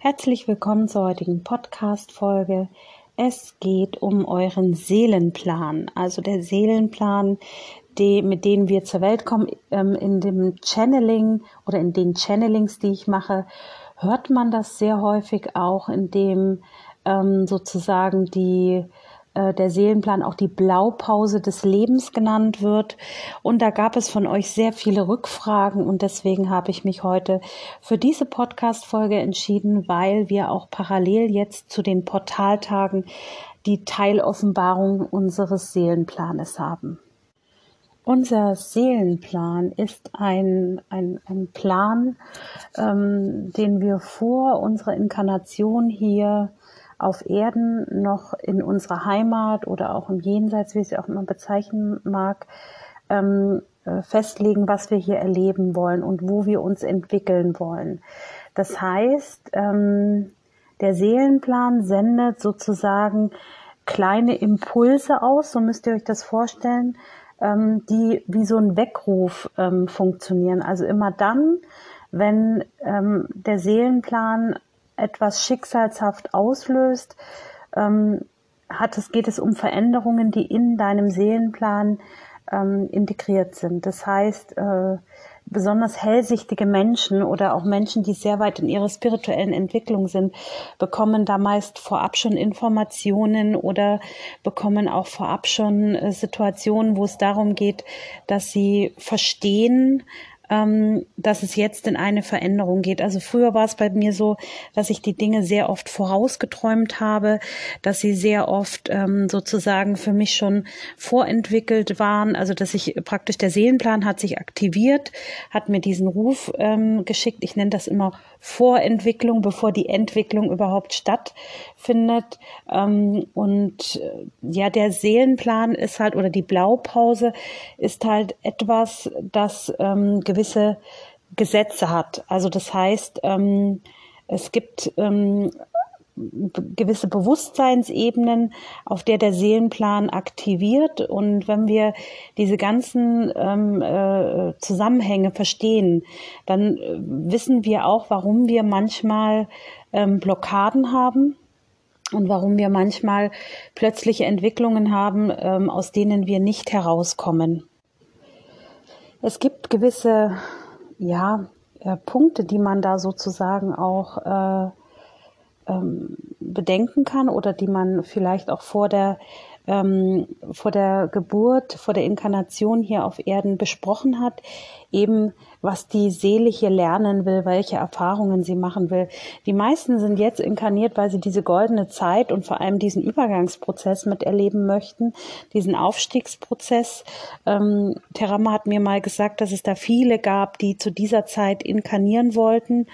Herzlich willkommen zur heutigen Podcast-Folge. Es geht um euren Seelenplan, also der Seelenplan, die, mit dem wir zur Welt kommen. Ähm, in dem Channeling oder in den Channelings, die ich mache, hört man das sehr häufig auch, in dem ähm, sozusagen die äh, der Seelenplan auch die Blaupause des Lebens genannt wird. Und da gab es von euch sehr viele Rückfragen und deswegen habe ich mich heute für diese Podcast-Folge entschieden, weil wir auch parallel jetzt zu den Portaltagen die Teiloffenbarung unseres Seelenplanes haben. Unser Seelenplan ist ein, ein, ein Plan, ähm, den wir vor unserer Inkarnation hier auf Erden noch in unserer Heimat oder auch im Jenseits, wie es auch immer bezeichnen mag, ähm, äh, festlegen, was wir hier erleben wollen und wo wir uns entwickeln wollen. Das heißt, ähm, der Seelenplan sendet sozusagen kleine Impulse aus, so müsst ihr euch das vorstellen, ähm, die wie so ein Weckruf ähm, funktionieren. Also immer dann, wenn ähm, der Seelenplan etwas schicksalshaft auslöst, ähm, hat es, geht es um Veränderungen, die in deinem Seelenplan ähm, integriert sind. Das heißt, äh, besonders hellsichtige Menschen oder auch Menschen, die sehr weit in ihrer spirituellen Entwicklung sind, bekommen da meist vorab schon Informationen oder bekommen auch vorab schon äh, Situationen, wo es darum geht, dass sie verstehen, ähm, dass es jetzt in eine Veränderung geht. Also früher war es bei mir so, dass ich die Dinge sehr oft vorausgeträumt habe, dass sie sehr oft ähm, sozusagen für mich schon vorentwickelt waren. Also dass ich praktisch der Seelenplan hat sich aktiviert, hat mir diesen Ruf ähm, geschickt. Ich nenne das immer Vorentwicklung, bevor die Entwicklung überhaupt stattfindet. Ähm, und äh, ja, der Seelenplan ist halt oder die Blaupause ist halt etwas, das ähm, gewisse Gesetze hat. Also das heißt, ähm, es gibt ähm, gewisse Bewusstseinsebenen, auf der der Seelenplan aktiviert. Und wenn wir diese ganzen ähm, äh, Zusammenhänge verstehen, dann äh, wissen wir auch, warum wir manchmal ähm, Blockaden haben und warum wir manchmal plötzliche Entwicklungen haben, ähm, aus denen wir nicht herauskommen. Es gibt gewisse, ja, äh, Punkte, die man da sozusagen auch äh, ähm, bedenken kann oder die man vielleicht auch vor der ähm, vor der Geburt, vor der Inkarnation hier auf Erden besprochen hat, eben was die Seele hier lernen will, welche Erfahrungen sie machen will. Die meisten sind jetzt inkarniert, weil sie diese goldene Zeit und vor allem diesen Übergangsprozess miterleben möchten, diesen Aufstiegsprozess. Ähm, Terama hat mir mal gesagt, dass es da viele gab, die zu dieser Zeit inkarnieren wollten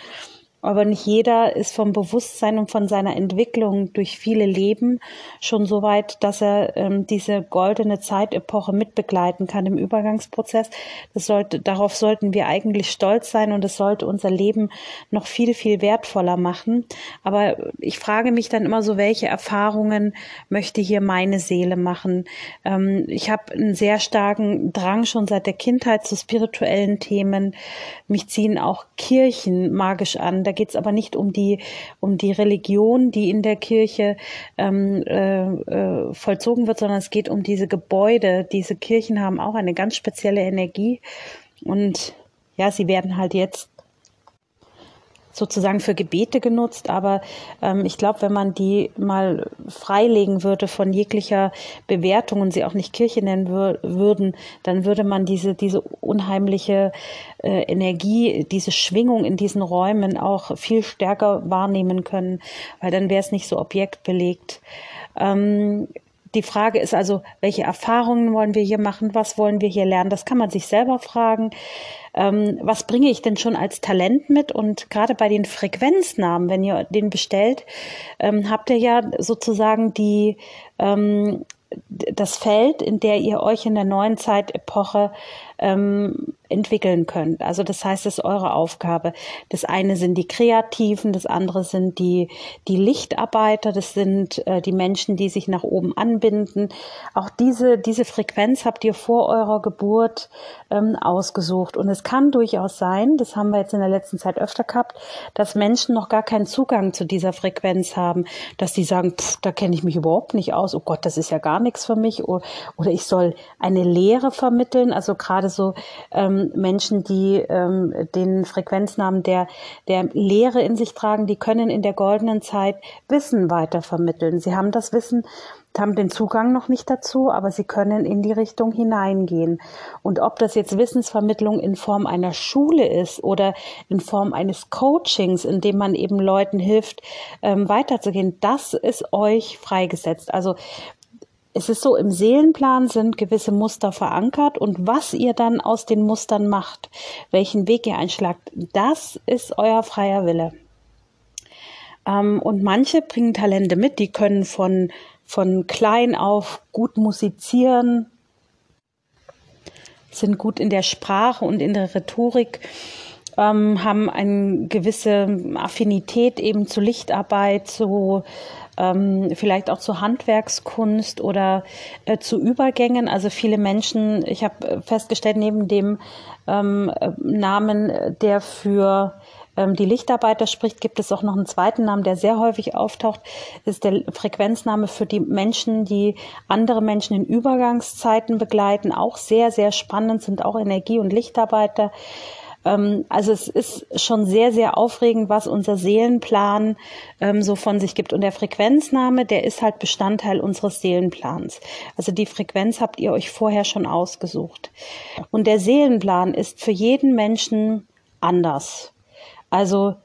aber nicht jeder ist vom Bewusstsein und von seiner Entwicklung durch viele Leben schon so weit, dass er ähm, diese goldene Zeitepoche mitbegleiten kann im Übergangsprozess. Das sollte, darauf sollten wir eigentlich stolz sein und es sollte unser Leben noch viel, viel wertvoller machen. Aber ich frage mich dann immer so, welche Erfahrungen möchte hier meine Seele machen? Ähm, ich habe einen sehr starken Drang schon seit der Kindheit zu spirituellen Themen. Mich ziehen auch Kirchen magisch an. Da geht es aber nicht um die, um die Religion, die in der Kirche ähm, äh, äh, vollzogen wird, sondern es geht um diese Gebäude. Diese Kirchen haben auch eine ganz spezielle Energie. Und ja, sie werden halt jetzt sozusagen für Gebete genutzt, aber ähm, ich glaube, wenn man die mal freilegen würde von jeglicher Bewertung und sie auch nicht Kirche nennen wür würden, dann würde man diese, diese unheimliche äh, Energie, diese Schwingung in diesen Räumen auch viel stärker wahrnehmen können, weil dann wäre es nicht so objektbelegt. Ähm, die Frage ist also, welche Erfahrungen wollen wir hier machen? Was wollen wir hier lernen? Das kann man sich selber fragen. Ähm, was bringe ich denn schon als Talent mit? Und gerade bei den Frequenznamen, wenn ihr den bestellt, ähm, habt ihr ja sozusagen die, ähm, das Feld, in der ihr euch in der neuen Zeitepoche ähm, entwickeln könnt. Also das heißt, es ist eure Aufgabe. Das eine sind die Kreativen, das andere sind die, die Lichtarbeiter, das sind äh, die Menschen, die sich nach oben anbinden. Auch diese, diese Frequenz habt ihr vor eurer Geburt ähm, ausgesucht. Und es kann durchaus sein, das haben wir jetzt in der letzten Zeit öfter gehabt, dass Menschen noch gar keinen Zugang zu dieser Frequenz haben, dass die sagen, pff, da kenne ich mich überhaupt nicht aus, oh Gott, das ist ja gar nichts für mich. Oder, oder ich soll eine Lehre vermitteln. Also gerade so ähm, Menschen, die ähm, den Frequenznamen der, der Lehre in sich tragen, die können in der goldenen Zeit Wissen weitervermitteln. Sie haben das Wissen haben den Zugang noch nicht dazu, aber sie können in die Richtung hineingehen. Und ob das jetzt Wissensvermittlung in Form einer Schule ist oder in Form eines Coachings, in dem man eben Leuten hilft, ähm, weiterzugehen, das ist euch freigesetzt. Also es ist so, im Seelenplan sind gewisse Muster verankert und was ihr dann aus den Mustern macht, welchen Weg ihr einschlagt, das ist euer freier Wille. Ähm, und manche bringen Talente mit, die können von, von klein auf gut musizieren, sind gut in der Sprache und in der Rhetorik, ähm, haben eine gewisse Affinität eben zu Lichtarbeit, zu ähm, vielleicht auch zu Handwerkskunst oder äh, zu Übergängen. Also viele Menschen, ich habe festgestellt, neben dem ähm, Namen, der für ähm, die Lichtarbeiter spricht, gibt es auch noch einen zweiten Namen, der sehr häufig auftaucht, ist der Frequenzname für die Menschen, die andere Menschen in Übergangszeiten begleiten, auch sehr, sehr spannend, sind auch Energie- und Lichtarbeiter. Ähm, also es ist schon sehr, sehr aufregend, was unser Seelenplan ähm, so von sich gibt. Und der Frequenzname, der ist halt Bestandteil unseres Seelenplans. Also die Frequenz habt ihr euch vorher schon ausgesucht. Und der Seelenplan ist für jeden Menschen anders. Also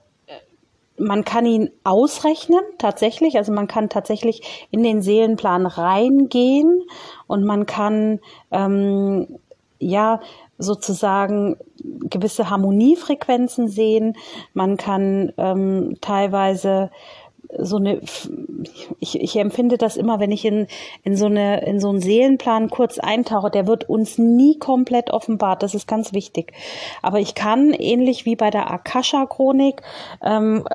man kann ihn ausrechnen, tatsächlich. Also man kann tatsächlich in den Seelenplan reingehen und man kann ähm, ja sozusagen gewisse Harmoniefrequenzen sehen. Man kann ähm, teilweise so eine, ich, ich empfinde das immer, wenn ich in, in so eine, in so einen Seelenplan kurz eintauche, der wird uns nie komplett offenbart. Das ist ganz wichtig. Aber ich kann, ähnlich wie bei der Akasha-Chronik, ähm,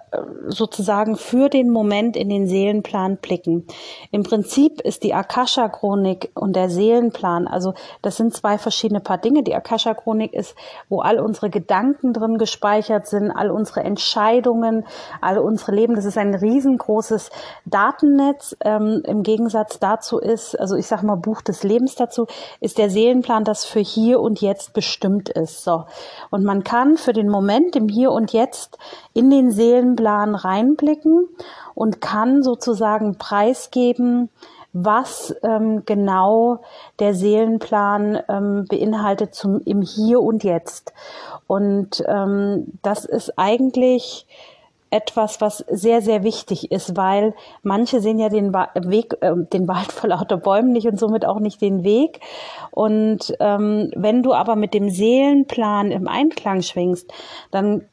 sozusagen für den Moment in den Seelenplan blicken. Im Prinzip ist die Akasha-Chronik und der Seelenplan, also das sind zwei verschiedene Paar Dinge. Die Akasha-Chronik ist, wo all unsere Gedanken drin gespeichert sind, all unsere Entscheidungen, all unsere Leben. Das ist ein riesen riesengroßes Datennetz. Ähm, Im Gegensatz dazu ist, also ich sage mal Buch des Lebens dazu, ist der Seelenplan, das für hier und jetzt bestimmt ist. So. Und man kann für den Moment im Hier und Jetzt in den Seelenplan reinblicken und kann sozusagen preisgeben, was ähm, genau der Seelenplan ähm, beinhaltet zum, im Hier und Jetzt. Und ähm, das ist eigentlich etwas, was sehr, sehr wichtig ist, weil manche sehen ja den Weg, äh, den Wald vor lauter Bäumen nicht und somit auch nicht den Weg. Und ähm, wenn du aber mit dem Seelenplan im Einklang schwingst, dann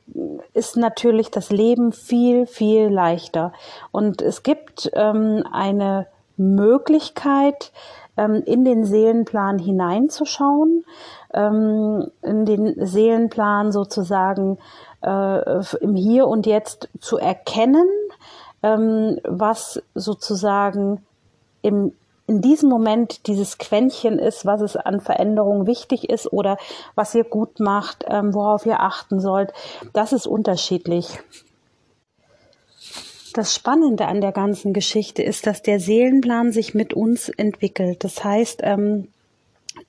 ist natürlich das Leben viel, viel leichter. Und es gibt ähm, eine Möglichkeit, ähm, in den Seelenplan hineinzuschauen, ähm, in den Seelenplan sozusagen äh, im Hier und Jetzt zu erkennen, ähm, was sozusagen im in diesem Moment dieses Quäntchen ist, was es an Veränderungen wichtig ist oder was ihr gut macht, ähm, worauf ihr achten sollt, das ist unterschiedlich. Das Spannende an der ganzen Geschichte ist, dass der Seelenplan sich mit uns entwickelt. Das heißt, ähm,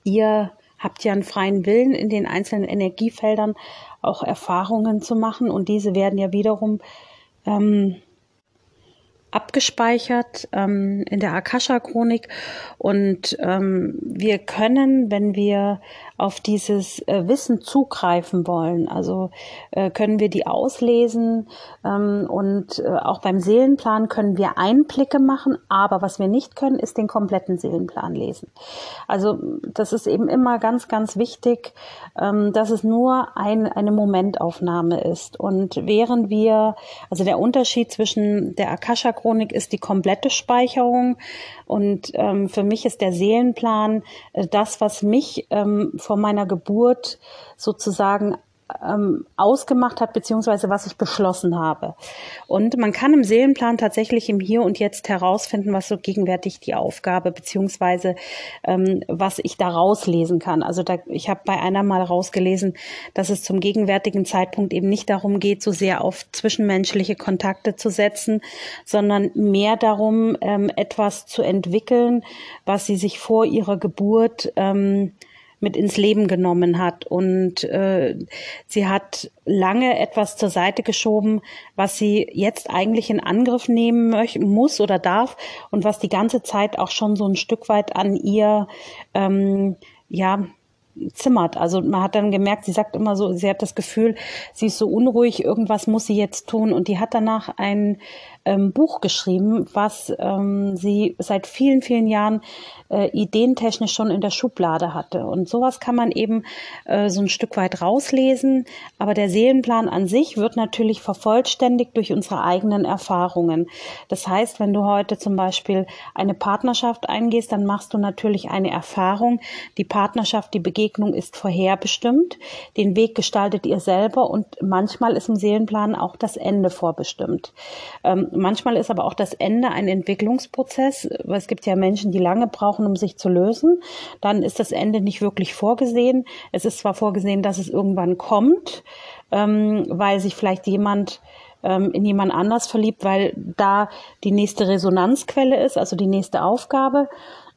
ihr habt ja einen freien Willen in den einzelnen Energiefeldern auch Erfahrungen zu machen? Und diese werden ja wiederum ähm, abgespeichert ähm, in der Akasha-Chronik. Und ähm, wir können, wenn wir auf dieses äh, Wissen zugreifen wollen. Also äh, können wir die auslesen ähm, und äh, auch beim Seelenplan können wir Einblicke machen, aber was wir nicht können, ist den kompletten Seelenplan lesen. Also das ist eben immer ganz, ganz wichtig, ähm, dass es nur ein, eine Momentaufnahme ist. Und während wir, also der Unterschied zwischen der Akasha-Chronik ist die komplette Speicherung und ähm, für mich ist der Seelenplan äh, das, was mich ähm, vom vor meiner Geburt sozusagen ähm, ausgemacht hat, beziehungsweise was ich beschlossen habe. Und man kann im Seelenplan tatsächlich im Hier und Jetzt herausfinden, was so gegenwärtig die Aufgabe, beziehungsweise ähm, was ich da rauslesen kann. Also da, ich habe bei einer mal rausgelesen, dass es zum gegenwärtigen Zeitpunkt eben nicht darum geht, so sehr auf zwischenmenschliche Kontakte zu setzen, sondern mehr darum, ähm, etwas zu entwickeln, was sie sich vor ihrer Geburt ähm, mit ins Leben genommen hat. Und äh, sie hat lange etwas zur Seite geschoben, was sie jetzt eigentlich in Angriff nehmen muss oder darf und was die ganze Zeit auch schon so ein Stück weit an ihr ähm, ja zimmert. Also man hat dann gemerkt, sie sagt immer so, sie hat das Gefühl, sie ist so unruhig, irgendwas muss sie jetzt tun. Und die hat danach ein ähm, Buch geschrieben, was ähm, sie seit vielen, vielen Jahren äh, ideentechnisch schon in der Schublade hatte. Und sowas kann man eben äh, so ein Stück weit rauslesen. Aber der Seelenplan an sich wird natürlich vervollständigt durch unsere eigenen Erfahrungen. Das heißt, wenn du heute zum Beispiel eine Partnerschaft eingehst, dann machst du natürlich eine Erfahrung. Die Partnerschaft, die Begegnung ist vorherbestimmt. Den Weg gestaltet ihr selber und manchmal ist im Seelenplan auch das Ende vorbestimmt. Ähm, manchmal ist aber auch das Ende ein Entwicklungsprozess. Es gibt ja Menschen, die lange brauchen, um sich zu lösen. Dann ist das Ende nicht wirklich vorgesehen. Es ist zwar vorgesehen, dass es irgendwann kommt, ähm, weil sich vielleicht jemand ähm, in jemand anders verliebt, weil da die nächste Resonanzquelle ist, also die nächste Aufgabe.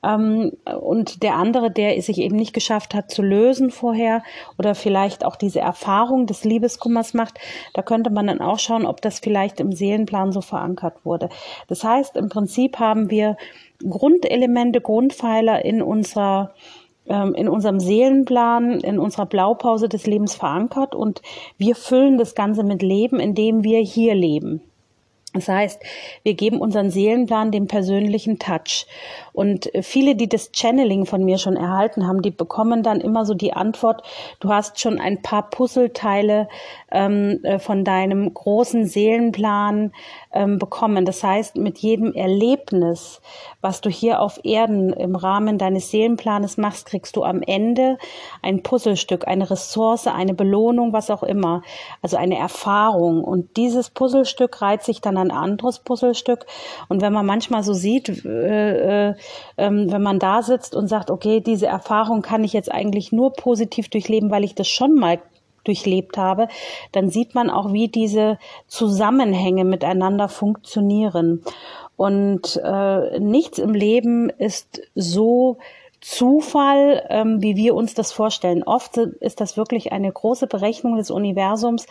Ähm, und der andere, der es sich eben nicht geschafft hat zu lösen vorher oder vielleicht auch diese Erfahrung des Liebeskummers macht, da könnte man dann auch schauen, ob das vielleicht im Seelenplan so verankert wurde. Das heißt, im Prinzip haben wir Grundelemente, Grundpfeiler in unserer ähm, in unserem Seelenplan, in unserer Blaupause des Lebens verankert und wir füllen das Ganze mit Leben, indem wir hier leben. Das heißt, wir geben unseren Seelenplan den persönlichen Touch. Und viele, die das Channeling von mir schon erhalten haben, die bekommen dann immer so die Antwort, du hast schon ein paar Puzzleteile ähm, äh, von deinem großen Seelenplan ähm, bekommen. Das heißt, mit jedem Erlebnis, was du hier auf Erden im Rahmen deines Seelenplanes machst, kriegst du am Ende ein Puzzlestück, eine Ressource, eine Belohnung, was auch immer. Also eine Erfahrung. Und dieses Puzzlestück reiht sich dann ein anderes Puzzlestück. Und wenn man manchmal so sieht, äh, äh, ähm, wenn man da sitzt und sagt, okay, diese Erfahrung kann ich jetzt eigentlich nur positiv durchleben, weil ich das schon mal durchlebt habe, dann sieht man auch, wie diese Zusammenhänge miteinander funktionieren. Und äh, nichts im Leben ist so Zufall, ähm, wie wir uns das vorstellen. Oft ist das wirklich eine große Berechnung des Universums,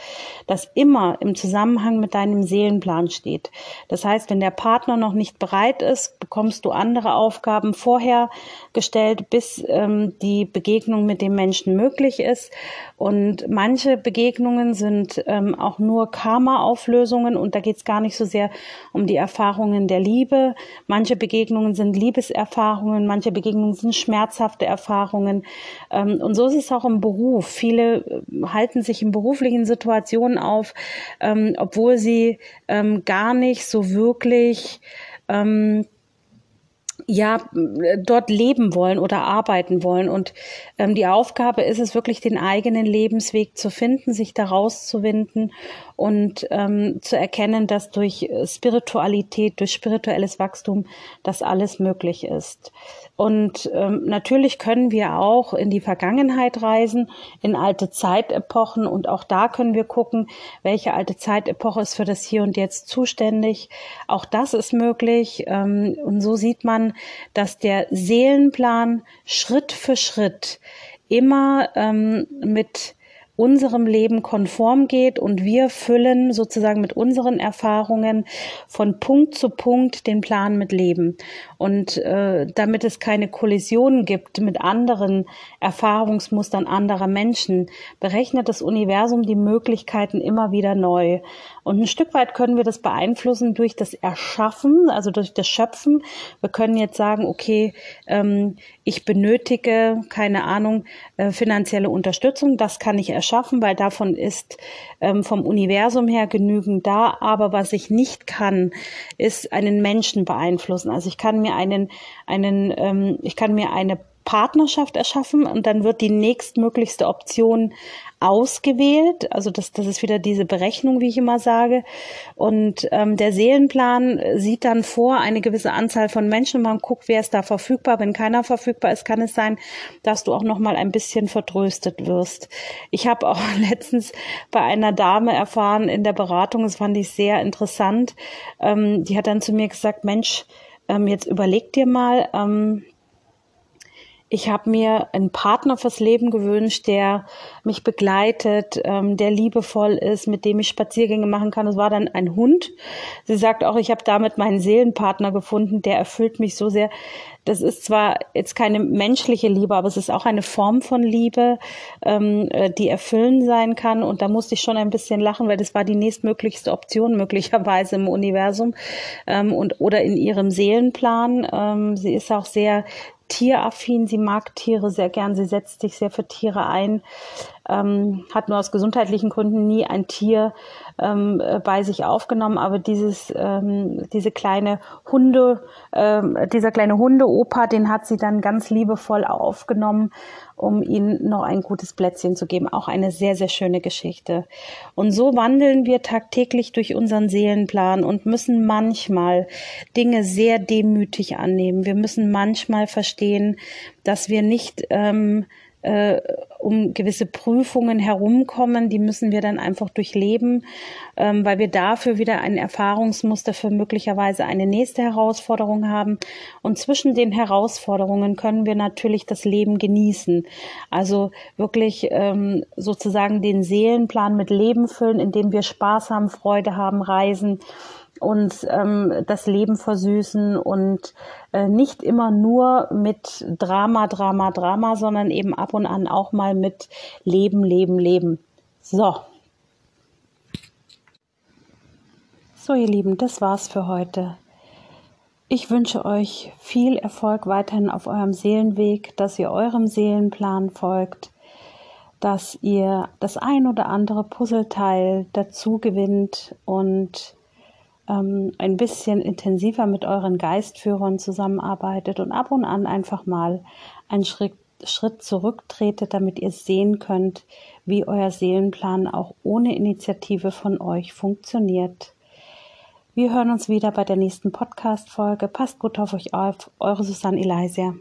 das immer im Zusammenhang mit deinem Seelenplan steht. Das heißt, wenn der Partner noch nicht bereit ist, bekommst du andere Aufgaben vorher gestellt, bis ähm, die Begegnung mit dem Menschen möglich ist. Und manche Begegnungen sind ähm, auch nur Karma-Auflösungen und da geht es gar nicht so sehr um die Erfahrungen der Liebe. Manche Begegnungen sind Liebeserfahrungen, manche Begegnungen sind schmerzhafte Erfahrungen. Ähm, und so ist es auch im Beruf. Viele äh, halten sich in beruflichen Situationen auf, ähm, obwohl sie ähm, gar nicht so wirklich ja dort leben wollen oder arbeiten wollen. Und ähm, die Aufgabe ist es wirklich, den eigenen Lebensweg zu finden, sich daraus zu winden und ähm, zu erkennen, dass durch Spiritualität, durch spirituelles Wachstum das alles möglich ist. Und ähm, natürlich können wir auch in die Vergangenheit reisen, in alte Zeitepochen und auch da können wir gucken, welche alte Zeitepoche ist für das Hier und Jetzt zuständig. Auch das ist möglich. Ähm, und so sieht man, dass der Seelenplan Schritt für Schritt immer ähm, mit unserem Leben konform geht und wir füllen sozusagen mit unseren Erfahrungen von Punkt zu Punkt den Plan mit Leben. Und äh, damit es keine Kollisionen gibt mit anderen Erfahrungsmustern anderer Menschen, berechnet das Universum die Möglichkeiten immer wieder neu. Und ein Stück weit können wir das beeinflussen durch das Erschaffen, also durch das Schöpfen. Wir können jetzt sagen, okay, ähm, ich benötige, keine Ahnung, äh, finanzielle Unterstützung. Das kann ich erschaffen, weil davon ist ähm, vom Universum her genügend da. Aber was ich nicht kann, ist einen Menschen beeinflussen. Also ich kann mir einen, einen, ähm, ich kann mir eine Partnerschaft erschaffen und dann wird die nächstmöglichste Option ausgewählt. Also das, das ist wieder diese Berechnung, wie ich immer sage. Und ähm, der Seelenplan sieht dann vor eine gewisse Anzahl von Menschen. Man guckt, wer ist da verfügbar. Wenn keiner verfügbar ist, kann es sein, dass du auch noch mal ein bisschen vertröstet wirst. Ich habe auch letztens bei einer Dame erfahren in der Beratung, das fand ich sehr interessant. Ähm, die hat dann zu mir gesagt, Mensch, ähm, jetzt überleg dir mal, ähm, ich habe mir einen Partner fürs Leben gewünscht, der mich begleitet, ähm, der liebevoll ist, mit dem ich Spaziergänge machen kann. Es war dann ein Hund. Sie sagt auch, ich habe damit meinen Seelenpartner gefunden, der erfüllt mich so sehr. Das ist zwar jetzt keine menschliche Liebe, aber es ist auch eine Form von Liebe, ähm, äh, die erfüllend sein kann. Und da musste ich schon ein bisschen lachen, weil das war die nächstmöglichste Option möglicherweise im Universum ähm, und oder in ihrem Seelenplan. Ähm, sie ist auch sehr tieraffin, sie mag Tiere sehr gern, sie setzt sich sehr für Tiere ein, ähm, hat nur aus gesundheitlichen Gründen nie ein Tier ähm, äh, bei sich aufgenommen, aber dieses, ähm, diese kleine Hunde, ähm, dieser kleine Hundeopa, den hat sie dann ganz liebevoll aufgenommen, um ihnen noch ein gutes Plätzchen zu geben. Auch eine sehr, sehr schöne Geschichte. Und so wandeln wir tagtäglich durch unseren Seelenplan und müssen manchmal Dinge sehr demütig annehmen. Wir müssen manchmal verstehen, dass wir nicht ähm, äh, um gewisse Prüfungen herumkommen. Die müssen wir dann einfach durchleben, ähm, weil wir dafür wieder ein Erfahrungsmuster für möglicherweise eine nächste Herausforderung haben. Und zwischen den Herausforderungen können wir natürlich das Leben genießen. Also wirklich ähm, sozusagen den Seelenplan mit Leben füllen, indem wir Spaß haben, Freude haben, reisen uns ähm, das Leben versüßen und äh, nicht immer nur mit Drama, Drama, Drama, sondern eben ab und an auch mal mit Leben, Leben, Leben. So. So, ihr Lieben, das war's für heute. Ich wünsche euch viel Erfolg weiterhin auf eurem Seelenweg, dass ihr eurem Seelenplan folgt, dass ihr das ein oder andere Puzzleteil dazu gewinnt und ähm, ein bisschen intensiver mit euren Geistführern zusammenarbeitet und ab und an einfach mal einen Schritt, Schritt zurücktretet, damit ihr sehen könnt, wie euer Seelenplan auch ohne Initiative von euch funktioniert. Wir hören uns wieder bei der nächsten Podcast-Folge. Passt gut auf euch auf. Eure Susanne Elisia.